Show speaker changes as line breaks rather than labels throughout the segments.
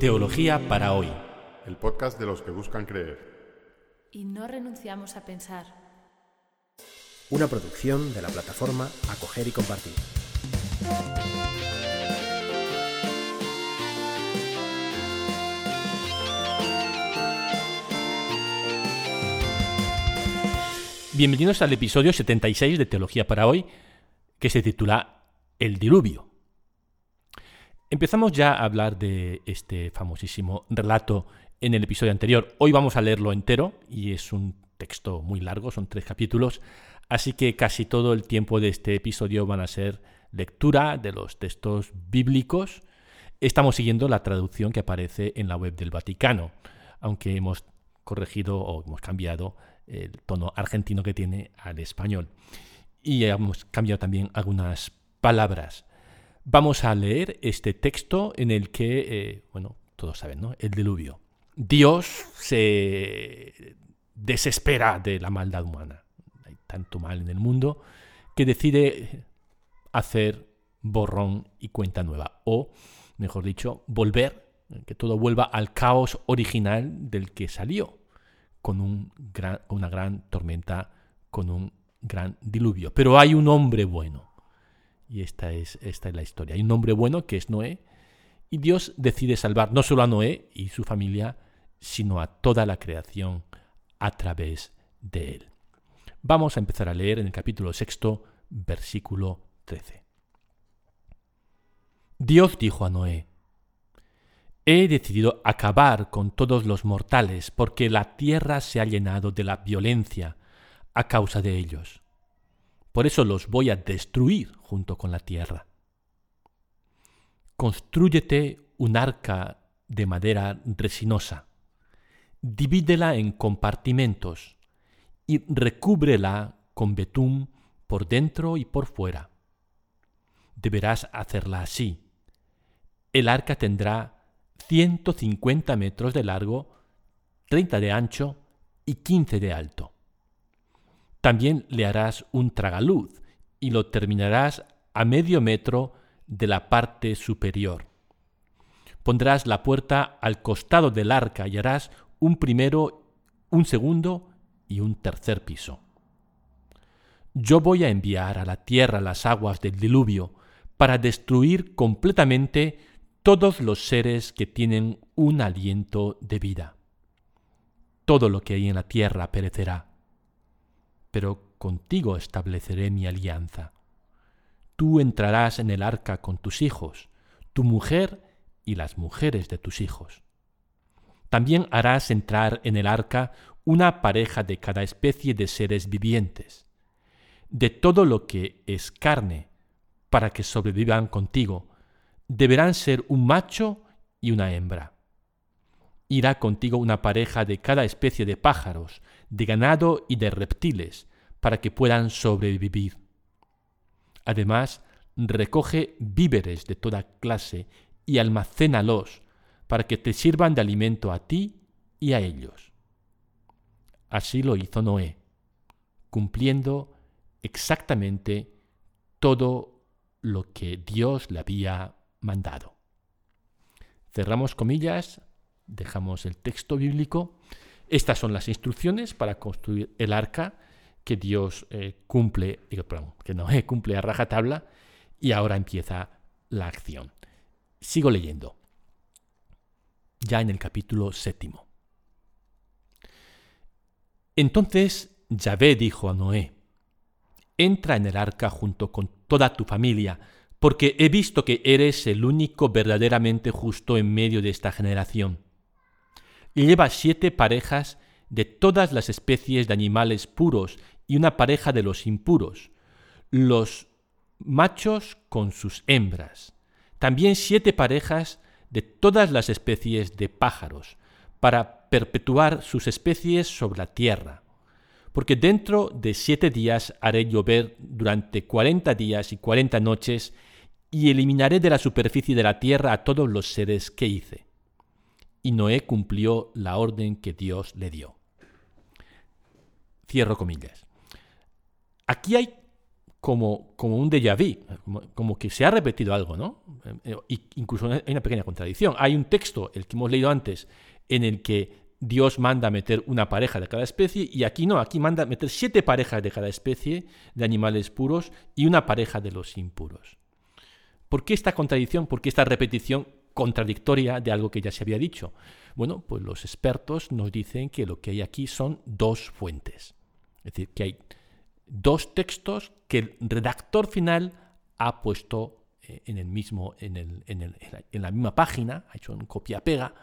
Teología para hoy.
El podcast de los que buscan creer.
Y no renunciamos a pensar.
Una producción de la plataforma Acoger y Compartir.
Bienvenidos al episodio 76 de Teología para hoy, que se titula El diluvio. Empezamos ya a hablar de este famosísimo relato en el episodio anterior. Hoy vamos a leerlo entero y es un texto muy largo, son tres capítulos, así que casi todo el tiempo de este episodio van a ser lectura de los textos bíblicos. Estamos siguiendo la traducción que aparece en la web del Vaticano, aunque hemos corregido o hemos cambiado el tono argentino que tiene al español. Y hemos cambiado también algunas palabras. Vamos a leer este texto en el que, eh, bueno, todos saben, ¿no? El diluvio. Dios se desespera de la maldad humana. Hay tanto mal en el mundo que decide hacer borrón y cuenta nueva. O, mejor dicho, volver, que todo vuelva al caos original del que salió con un una gran tormenta, con un gran diluvio. Pero hay un hombre bueno. Y esta es, esta es la historia. Hay un hombre bueno que es Noé. Y Dios decide salvar no solo a Noé y su familia, sino a toda la creación a través de él. Vamos a empezar a leer en el capítulo sexto, versículo 13. Dios dijo a Noé, He decidido acabar con todos los mortales porque la tierra se ha llenado de la violencia a causa de ellos. Por eso los voy a destruir junto con la tierra. Constrúyete un arca de madera resinosa, divídela en compartimentos y recúbrela con betún por dentro y por fuera. Deberás hacerla así. El arca tendrá 150 metros de largo, 30 de ancho y 15 de alto. También le harás un tragaluz y lo terminarás a medio metro de la parte superior. Pondrás la puerta al costado del arca y harás un primero, un segundo y un tercer piso. Yo voy a enviar a la tierra las aguas del diluvio para destruir completamente todos los seres que tienen un aliento de vida. Todo lo que hay en la tierra perecerá, pero contigo estableceré mi alianza. Tú entrarás en el arca con tus hijos, tu mujer y las mujeres de tus hijos. También harás entrar en el arca una pareja de cada especie de seres vivientes, de todo lo que es carne, para que sobrevivan contigo, deberán ser un macho y una hembra. Irá contigo una pareja de cada especie de pájaros, de ganado y de reptiles, para que puedan sobrevivir. Además, recoge víveres de toda clase y almacénalos, para que te sirvan de alimento a ti y a ellos. Así lo hizo Noé, cumpliendo exactamente todo lo que Dios le había mandado. Cerramos comillas, dejamos el texto bíblico. Estas son las instrucciones para construir el arca que Dios eh, cumple, que no cumple a rajatabla y ahora empieza la acción. Sigo leyendo. Ya en el capítulo séptimo. Entonces Yahvé dijo a Noé, entra en el arca junto con toda tu familia, porque he visto que eres el único verdaderamente justo en medio de esta generación. Lleva siete parejas de todas las especies de animales puros y una pareja de los impuros, los machos con sus hembras, también siete parejas de todas las especies de pájaros, para perpetuar sus especies sobre la tierra. Porque dentro de siete días haré llover durante cuarenta días y cuarenta noches y eliminaré de la superficie de la tierra a todos los seres que hice. Y Noé cumplió la orden que Dios le dio. Cierro comillas. Aquí hay como, como un déjà vu, como, que se ha repetido algo, ¿no? Eh, incluso hay una pequeña contradicción. Hay un texto, el que hemos leído antes, en el que Dios manda meter una pareja de cada especie y aquí no, aquí manda meter siete parejas de cada especie de animales puros y una pareja de los impuros. ¿Por qué esta contradicción? ¿Por qué esta repetición contradictoria de algo que ya se había dicho? Bueno, pues los expertos nos dicen que lo que hay aquí son dos fuentes. Es decir, que hay dos textos que el redactor final ha puesto eh, en, el mismo, en, el, en, la misma página, ha hecho un copia-pega,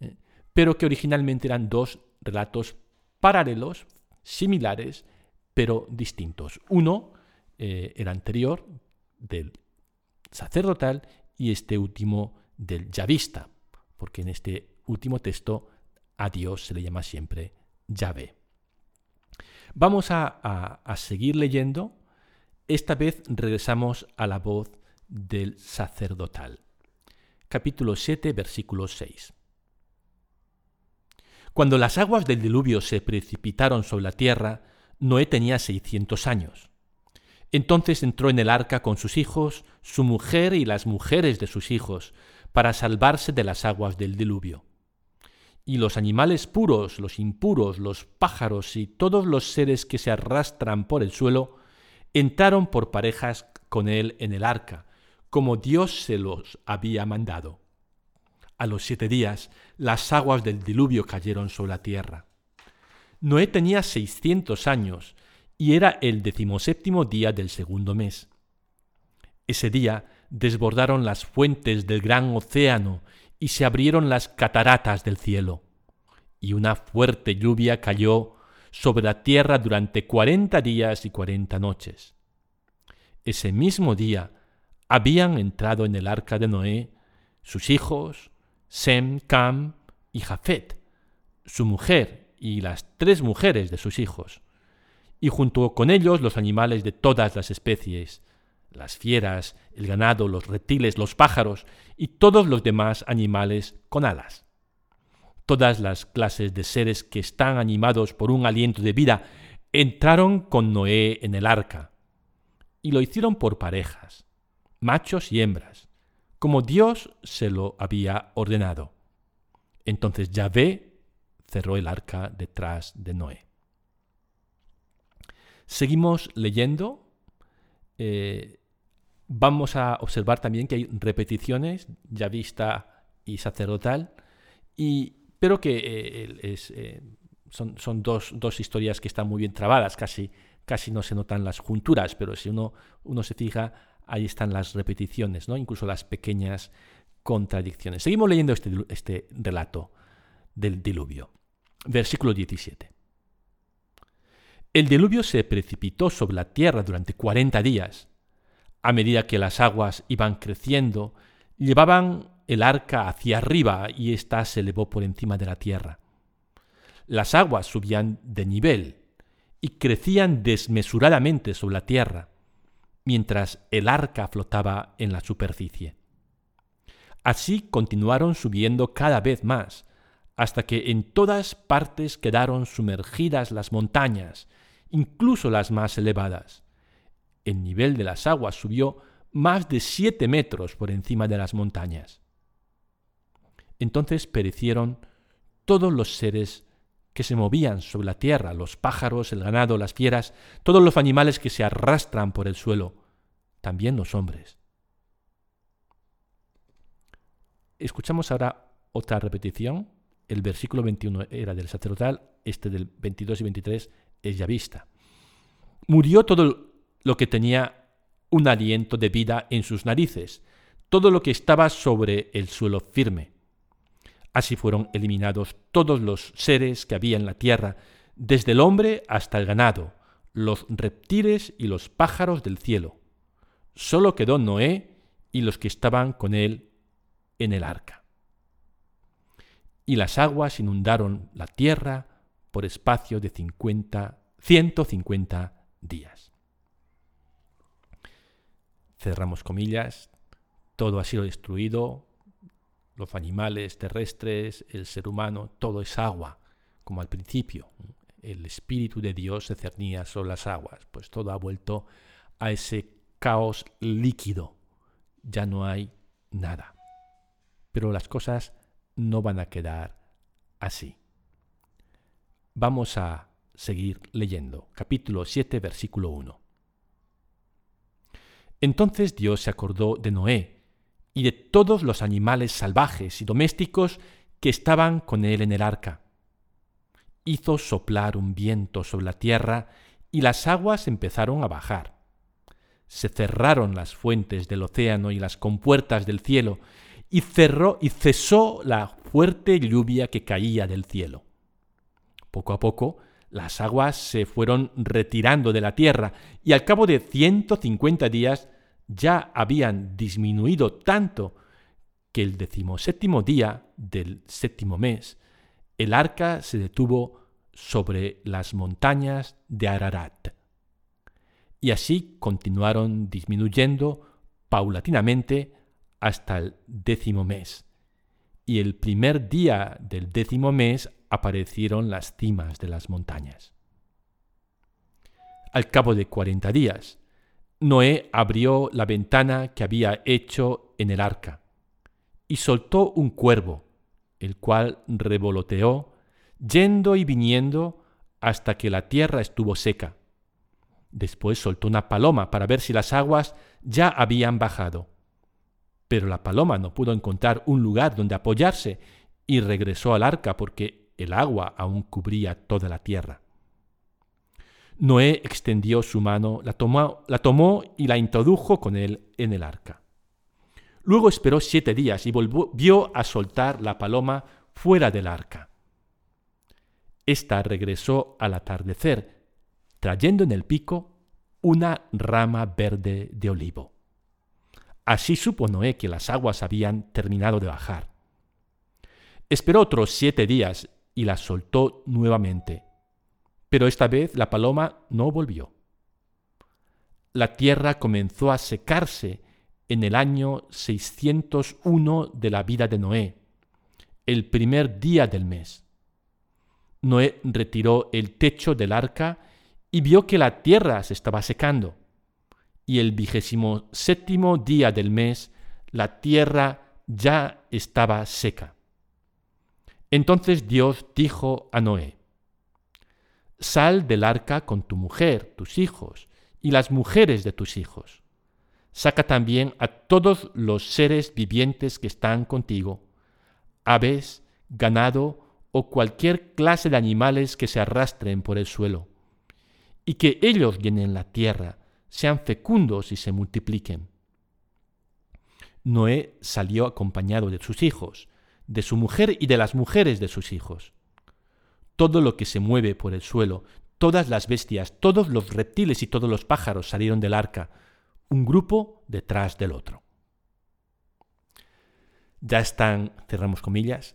eh, pero que originalmente eran dos relatos paralelos, similares, pero distintos. Uno, eh, el anterior, del sacerdotal, y este último del yavista, porque en este último texto a Dios se le llama siempre Yahvé. Vamos a, seguir leyendo. Esta vez regresamos a la voz del sacerdotal. Capítulo 7, versículo 6. Cuando las aguas del diluvio se precipitaron sobre la tierra, Noé tenía 600 años. Entonces entró en el arca con sus hijos, su mujer y las mujeres de sus hijos, para salvarse de las aguas del diluvio y los animales puros, los impuros, los pájaros y todos los seres que se arrastran por el suelo, entraron por parejas con él en el arca, como Dios se los había mandado. A los siete días las aguas del diluvio cayeron sobre la tierra. Noé tenía seiscientos años y era el decimoséptimo día del segundo mes. Ese día desbordaron las fuentes del gran océano y se abrieron las cataratas del cielo, y una fuerte lluvia cayó sobre la tierra durante cuarenta días y cuarenta noches. Ese mismo día habían entrado en el arca de Noé sus hijos, Sem, Cam y Jafet, su mujer y las tres mujeres de sus hijos, y junto con ellos los animales de todas las especies, las fieras, el ganado, los reptiles, los pájaros y todos los demás animales con alas. Todas las clases de seres que están animados por un aliento de vida entraron con Noé en el arca, y lo hicieron por parejas, machos y hembras, como Dios se lo había ordenado. Entonces Yahvé cerró el arca detrás de Noé. Seguimos leyendo eh, vamos a observar también que hay repeticiones, ya vista y sacerdotal, y, pero que eh, eh, son, dos, historias que están muy bien trabadas, casi, casi no se notan las junturas, pero si uno, uno se fija, ahí están las repeticiones, ¿no? incluso las pequeñas contradicciones. Seguimos leyendo este, este relato del diluvio. Versículo 17. El diluvio se precipitó sobre la tierra durante cuarenta días. A medida que las aguas iban creciendo, llevaban el arca hacia arriba y ésta se elevó por encima de la tierra. Las aguas subían de nivel y crecían desmesuradamente sobre la tierra, mientras el arca flotaba en la superficie. Así continuaron subiendo cada vez más, hasta que en todas partes quedaron sumergidas las montañas incluso las más elevadas. El nivel de las aguas subió más de siete metros por encima de las montañas. Entonces perecieron todos los seres que se movían sobre la tierra, los pájaros, el ganado, las fieras, todos los animales que se arrastran por el suelo, también los hombres. Escuchamos ahora otra repetición. El versículo 21 era del sacerdotal, este del 22 y 23 es ya vista. Murió todo lo que tenía un aliento de vida en sus narices, todo lo que estaba sobre el suelo firme. Así fueron eliminados todos los seres que había en la tierra, desde el hombre hasta el ganado, los reptiles y los pájaros del cielo. Solo quedó Noé y los que estaban con él en el arca. Y las aguas inundaron la tierra por espacio de 50, 150 días. Cerramos comillas, todo ha sido destruido, los animales terrestres, el ser humano, todo es agua, como al principio. El Espíritu de Dios se cernía sobre las aguas, pues todo ha vuelto a ese caos líquido. Ya no hay nada. Pero las cosas no van a quedar así. Vamos a seguir leyendo. Capítulo 7, versículo 1. Entonces Dios se acordó de Noé y de todos los animales salvajes y domésticos que estaban con él en el arca. Hizo soplar un viento sobre la tierra y las aguas empezaron a bajar. Se cerraron las fuentes del océano y las compuertas del cielo, y cerró y cesó la fuerte lluvia que caía del cielo. Poco a poco las aguas se fueron retirando de la tierra y al cabo de ciento cincuenta días ya habían disminuido tanto que el decimoséptimo día del séptimo mes el arca se detuvo sobre las montañas de Ararat. Y así continuaron disminuyendo paulatinamente hasta el décimo mes. Y el primer día del décimo mes aparecieron las cimas de las montañas. Al cabo de cuarenta días, Noé abrió la ventana que había hecho en el arca y soltó un cuervo, el cual revoloteó, yendo y viniendo hasta que la tierra estuvo seca. Después soltó una paloma para ver si las aguas ya habían bajado. Pero la paloma no pudo encontrar un lugar donde apoyarse y regresó al arca porque el agua aún cubría toda la tierra. Noé extendió su mano, la tomó, la tomó y la introdujo con él en el arca. Luego esperó siete días y volvió a soltar la paloma fuera del arca. Esta regresó al atardecer, trayendo en el pico una rama verde de olivo. Así supo Noé que las aguas habían terminado de bajar. Esperó otros siete días y la soltó nuevamente pero esta vez la paloma no volvió. La tierra comenzó a secarse en el año 601 de la vida de Noé, el primer día del mes. Noé retiró el techo del arca y vio que la tierra se estaba secando. Y el vigésimo séptimo día del mes, la tierra ya estaba seca. Entonces Dios dijo a Noé, Sal del arca con tu mujer, tus hijos, y las mujeres de tus hijos. Saca también a todos los seres vivientes que están contigo, aves, ganado o cualquier clase de animales que se arrastren por el suelo, y que ellos llenen la tierra, sean fecundos y se multipliquen. Noé salió acompañado de sus hijos, de su mujer y de las mujeres de sus hijos todo lo que se mueve por el suelo, todas las bestias, todos los reptiles y todos los pájaros salieron del arca, un grupo detrás del otro. Ya están, cerramos comillas,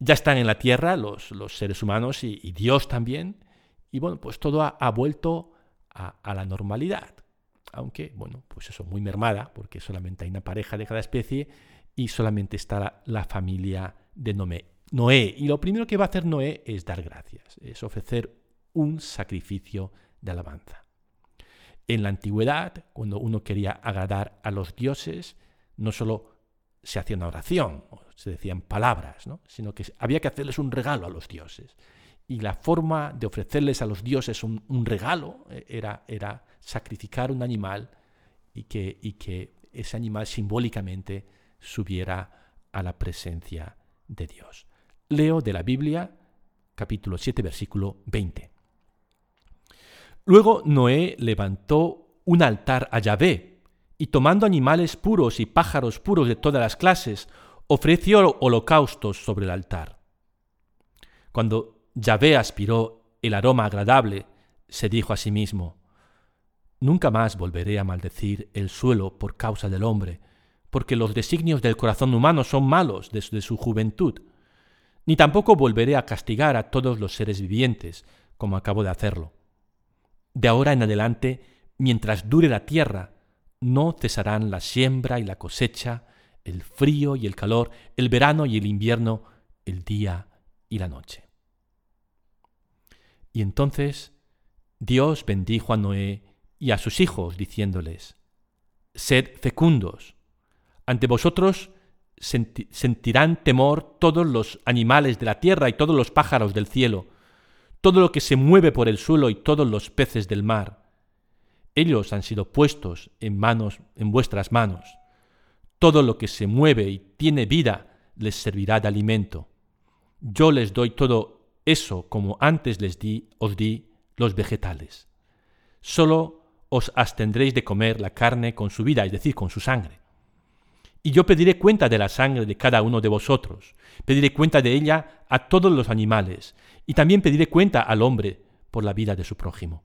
ya están en la tierra los, los seres humanos y, Dios también, y bueno, pues todo ha, vuelto a, a, la normalidad, aunque, bueno, pues eso, muy mermada, porque solamente hay una pareja de cada especie y solamente está la, familia de Noé. Noé. Y lo primero que va a hacer Noé es dar gracias, es ofrecer un sacrificio de alabanza. En la antigüedad, cuando uno quería agradar a los dioses, no solo se hacía una oración, se decían palabras, ¿no? sino que había que hacerles un regalo a los dioses. Y la forma de ofrecerles a los dioses un, regalo eh, era, era, sacrificar un animal y que, y que ese animal simbólicamente subiera a la presencia de Dios. Leo de la Biblia, capítulo 7, versículo 20. Luego Noé levantó un altar a Yahvé, y tomando animales puros y pájaros puros de todas las clases, ofreció holocaustos sobre el altar. Cuando Yahvé aspiró el aroma agradable, se dijo a sí mismo, Nunca más volveré a maldecir el suelo por causa del hombre, porque los designios del corazón humano son malos desde su juventud ni tampoco volveré a castigar a todos los seres vivientes, como acabo de hacerlo. De ahora en adelante, mientras dure la tierra, no cesarán la siembra y la cosecha, el frío y el calor, el verano y el invierno, el día y la noche. Y entonces Dios bendijo a Noé y a sus hijos, diciéndoles, Sed fecundos. Ante vosotros sentirán temor todos los animales de la tierra y todos los pájaros del cielo, todo lo que se mueve por el suelo y todos los peces del mar. Ellos han sido puestos en manos, en vuestras manos. Todo lo que se mueve y tiene vida les servirá de alimento. Yo les doy todo eso como antes les di, os di los vegetales. Solo os abstendréis de comer la carne con su vida, es decir, con su sangre. Y yo pediré cuenta de la sangre de cada uno de vosotros, pediré cuenta de ella a todos los animales, y también pediré cuenta al hombre por la vida de su prójimo.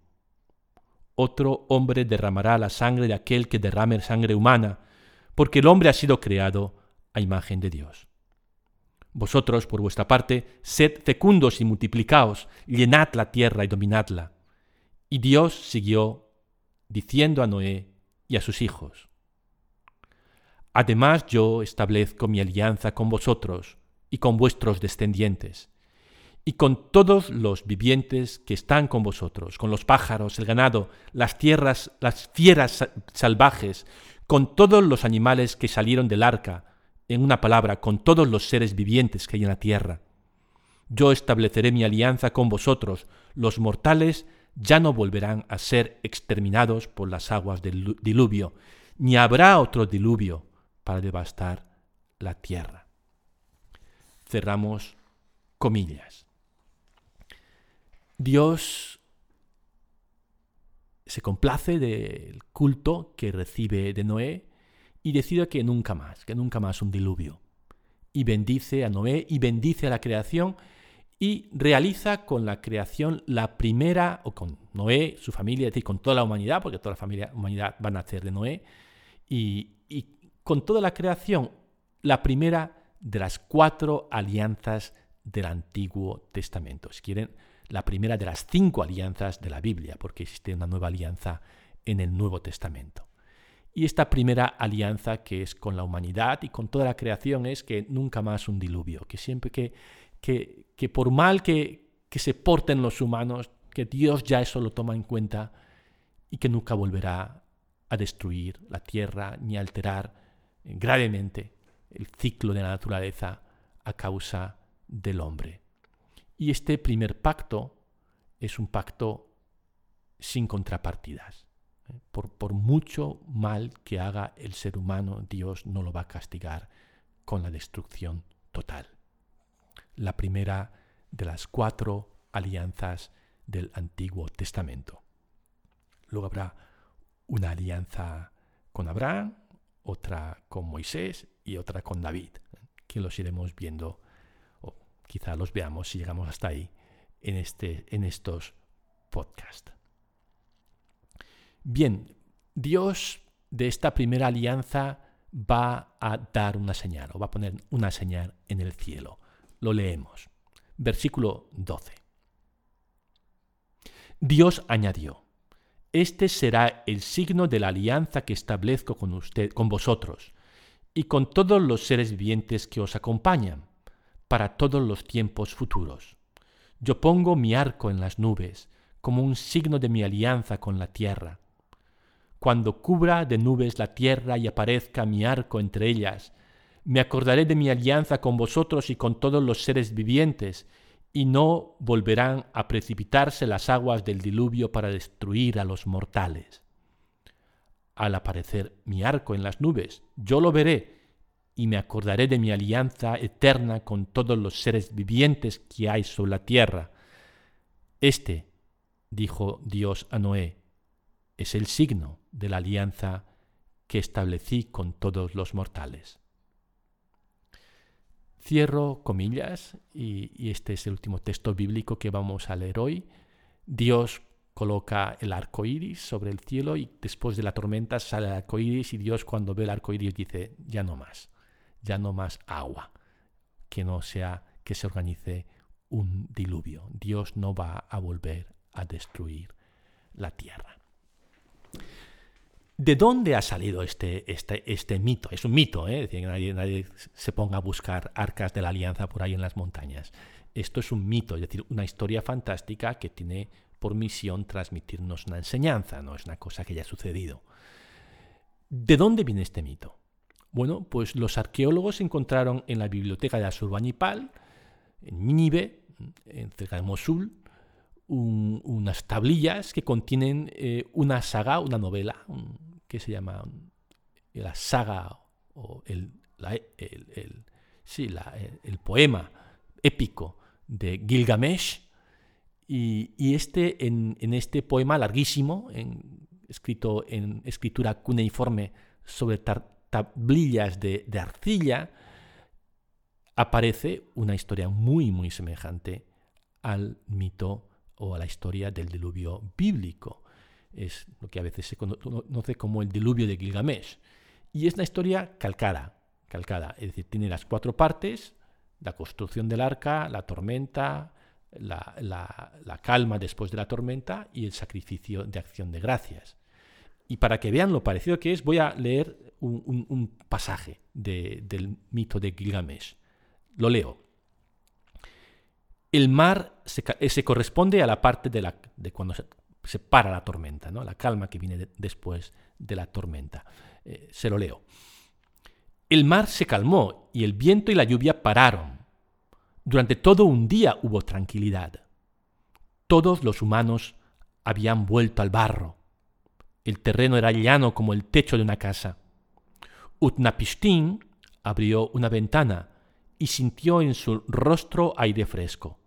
Otro hombre derramará la sangre de aquel que derrame sangre humana, porque el hombre ha sido creado a imagen de Dios. Vosotros, por vuestra parte, sed fecundos y multiplicaos, llenad la tierra y dominadla. Y Dios siguió diciendo a Noé y a sus hijos, Además yo establezco mi alianza con vosotros y con vuestros descendientes, y con todos los vivientes que están con vosotros, con los pájaros, el ganado, las tierras, las fieras salvajes, con todos los animales que salieron del arca, en una palabra, con todos los seres vivientes que hay en la tierra. Yo estableceré mi alianza con vosotros, los mortales ya no volverán a ser exterminados por las aguas del diluvio, ni habrá otro diluvio para devastar la tierra. Cerramos comillas. Dios se complace del culto que recibe de Noé y decide que nunca más, que nunca más un diluvio. Y bendice a Noé y bendice a la creación y realiza con la creación la primera, o con Noé, su familia, es decir, con toda la humanidad, porque toda la familia, humanidad va a nacer de Noé, y, y con toda la creación, la primera de las cuatro alianzas del Antiguo Testamento. Si quieren, la primera de las cinco alianzas de la Biblia, porque existe una nueva alianza en el Nuevo Testamento. Y esta primera alianza que es con la humanidad y con toda la creación es que nunca más un diluvio, que siempre que, que, que por mal que, que se porten los humanos, que Dios ya eso lo toma en cuenta y que nunca volverá a destruir la tierra ni a alterar gravemente el ciclo de la naturaleza a causa del hombre. Y este primer pacto es un pacto sin contrapartidas. ¿eh? Por, por, mucho mal que haga el ser humano, Dios no lo va a castigar con la destrucción total. La primera de las cuatro alianzas del Antiguo Testamento. Luego habrá una alianza con Abraham, otra con Moisés y otra con David, que los iremos viendo, o quizá los veamos si llegamos hasta ahí, en, este, en estos podcasts. Bien, Dios de esta primera alianza va a dar una señal, o va a poner una señal en el cielo. Lo leemos. Versículo 12. Dios añadió, este será el signo de la alianza que establezco con usted, con vosotros, y con todos los seres vivientes que os acompañan, para todos los tiempos futuros. Yo pongo mi arco en las nubes, como un signo de mi alianza con la tierra. Cuando cubra de nubes la tierra y aparezca mi arco entre ellas, me acordaré de mi alianza con vosotros y con todos los seres vivientes, y no volverán a precipitarse las aguas del diluvio para destruir a los mortales. Al aparecer mi arco en las nubes, yo lo veré y me acordaré de mi alianza eterna con todos los seres vivientes que hay sobre la tierra. Este, dijo Dios a Noé, es el signo de la alianza que establecí con todos los mortales. Cierro comillas y, este es el último texto bíblico que vamos a leer hoy. Dios coloca el arco iris sobre el cielo y después de la tormenta sale el arco iris y Dios cuando ve el arco iris dice ya no más, ya no más agua, que no sea que se organice un diluvio. Dios no va a volver a destruir la tierra. ¿De dónde ha salido este, este, este mito? Es un mito, ¿eh? decir, que nadie, se ponga a buscar arcas de la alianza por ahí en las montañas. Esto es un mito, es decir, una historia fantástica que tiene por misión transmitirnos una enseñanza, no es una cosa que haya sucedido. ¿De dónde viene este mito? Bueno, pues los arqueólogos encontraron en la biblioteca de Asurbanipal, en Nínive, cerca de Mosul, unas tablillas que contienen eh, una saga, una novela, que se llama la saga o el, el, poema épico de Gilgamesh. Y, este, en, este poema larguísimo, escrito en escritura cuneiforme sobre tablillas de, de arcilla, aparece una historia muy, muy semejante al mito o a la historia del diluvio bíblico. Es lo que a veces se conoce como el diluvio de Gilgamesh. Y es una historia calcada, calcada, es decir, tiene las cuatro partes, la construcción del arca, la tormenta, la, calma después de la tormenta y el sacrificio de acción de gracias. Y para que vean lo parecido que es, voy a leer un, pasaje del mito de Gilgamesh. Lo leo. El mar se, se corresponde a la parte de, la, de cuando se, para la tormenta, ¿no? la calma que viene después de la tormenta. Eh, se lo leo. El mar se calmó y el viento y la lluvia pararon. Durante todo un día hubo tranquilidad. Todos los humanos habían vuelto al barro. El terreno era llano como el techo de una casa. Utnapishtim abrió una ventana y sintió en su rostro aire fresco.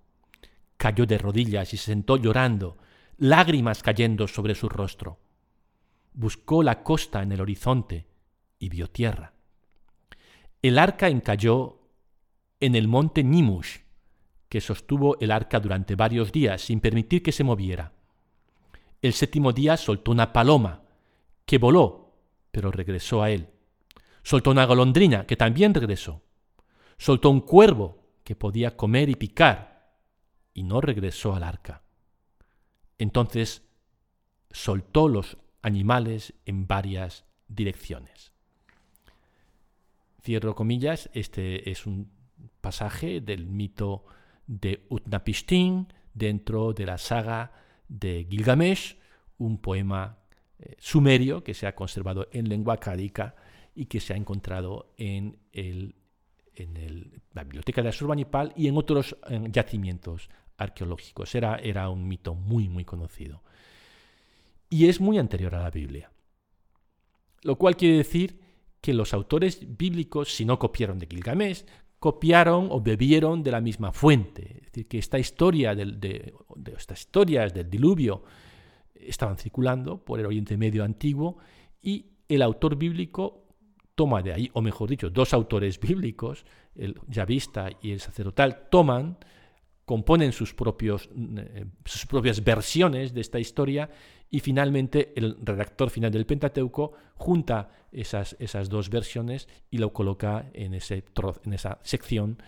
Cayó de rodillas y se sentó llorando, lágrimas cayendo sobre su rostro. Buscó la costa en el horizonte y vio tierra. El arca encalló en el monte Nimush, que sostuvo el arca durante varios días sin permitir que se moviera. El séptimo día soltó una paloma, que voló, pero regresó a él. Soltó una golondrina, que también regresó. Soltó un cuervo, que podía comer y picar, y no regresó al arca. Entonces soltó los animales en varias direcciones. Cierro comillas, este es un pasaje del mito de Utnapishtim dentro de la saga de Gilgamesh, un poema eh, sumerio que se ha conservado en lengua cádica y que se ha encontrado en, el, en la biblioteca de Asurbanipal y en otros yacimientos arqueológicos. Era, era un mito muy, muy conocido. Y es muy anterior a la Biblia. Lo cual quiere decir que los autores bíblicos, si no copiaron de Gilgamesh, copiaron o bebieron de la misma fuente. Es decir, que esta historia de, estas historias del diluvio estaban circulando por el Oriente Medio antiguo y el autor bíblico toma de ahí, o mejor dicho, dos autores bíblicos, el yavista y el sacerdotal, toman, componen sus, propios, eh, sus propias versiones de esta historia y finalmente el redactor final del Pentateuco junta esas, esas dos versiones y lo coloca en, ese en esa sección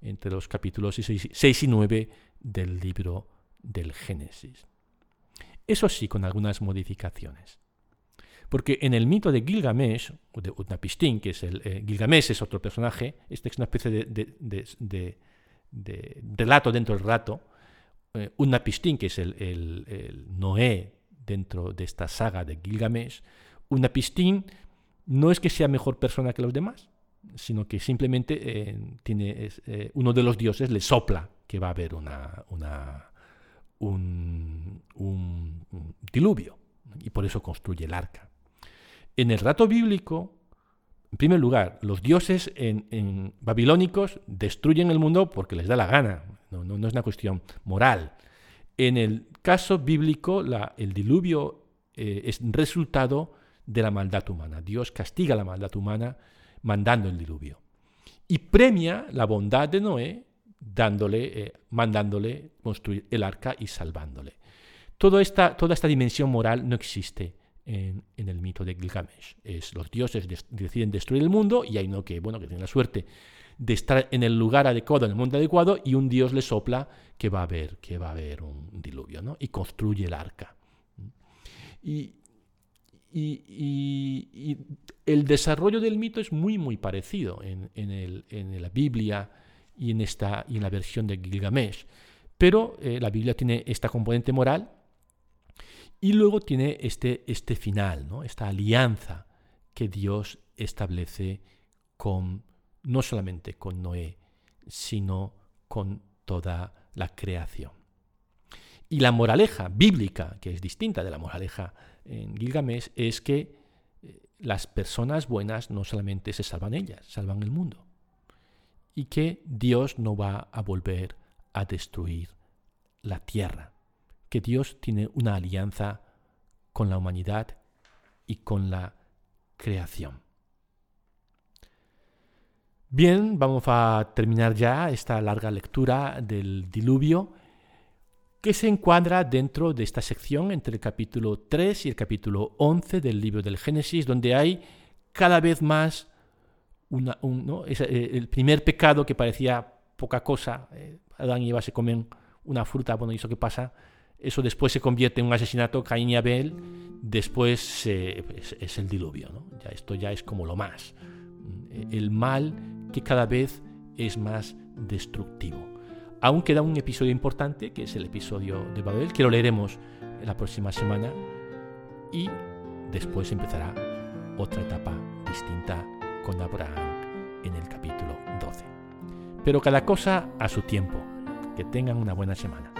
entre los capítulos 6 y 9 del libro del Génesis. Eso sí, con algunas modificaciones. Porque en el mito de Gilgamesh, o de Utnapishtim, que es el eh, Gilgamesh es otro personaje, este es una especie de, relato dentro del relato, eh, Utnapishtim, que es el, Noé dentro de esta saga de Gilgamesh, una pistín no es que sea mejor persona que los demás, sino que simplemente eh, tiene, eh, uno de los dioses le sopla que va a haber una, un, diluvio y por eso construye el arca. En el rato bíblico, en primer lugar, los dioses en, babilónicos destruyen el mundo porque les da la gana, no, es una cuestión moral, en el caso bíblico, el diluvio eh, es resultado de la maldad humana. Dios castiga la maldad humana mandando el diluvio. Y premia la bondad de Noé dándole, eh, mandándole construir el arca y salvándole. toda esta dimensión moral no existe en, el mito de Gilgamesh. Es, los dioses deciden destruir el mundo y hay uno que, bueno, que tiene la suerte de estar en el lugar adecuado, en el mundo adecuado, y un Dios le sopla que va a haber, que va a haber un diluvio, ¿no? Y construye el arca. Y, el desarrollo del mito es muy, muy parecido en, en, la Biblia y en, esta, y en la versión de Gilgamesh. Pero eh, la Biblia tiene esta componente moral Y luego tiene este, este final, ¿no? esta alianza que Dios establece con no solamente con Noé, sino con toda la creación. Y la moraleja bíblica, que es distinta de la moraleja en Gilgamesh, es que eh, las personas buenas no solamente se salvan ellas, salvan el mundo. Y que Dios no va a volver a destruir la tierra, que Dios tiene una alianza con la humanidad y con la creación. Bien, vamos a terminar ya esta larga lectura del diluvio que se encuadra dentro de esta sección entre el capítulo 3 y el capítulo 11 del libro del Génesis, donde hay cada vez más una, eh, el primer pecado que parecía poca cosa, eh, Adán y Eva se comen una fruta, bueno, ¿y eso qué pasa? Eso después se convierte en un asesinato, Caín y Abel, después es, el diluvio, ¿no? Ya esto ya es como lo más. El mal que cada vez es más destructivo. Aún queda un episodio importante, que es el episodio de Babel, que lo leeremos la próxima semana, y después empezará otra etapa distinta con Abraham en el capítulo 12. Pero cada cosa a su tiempo. Que tengan una buena semana.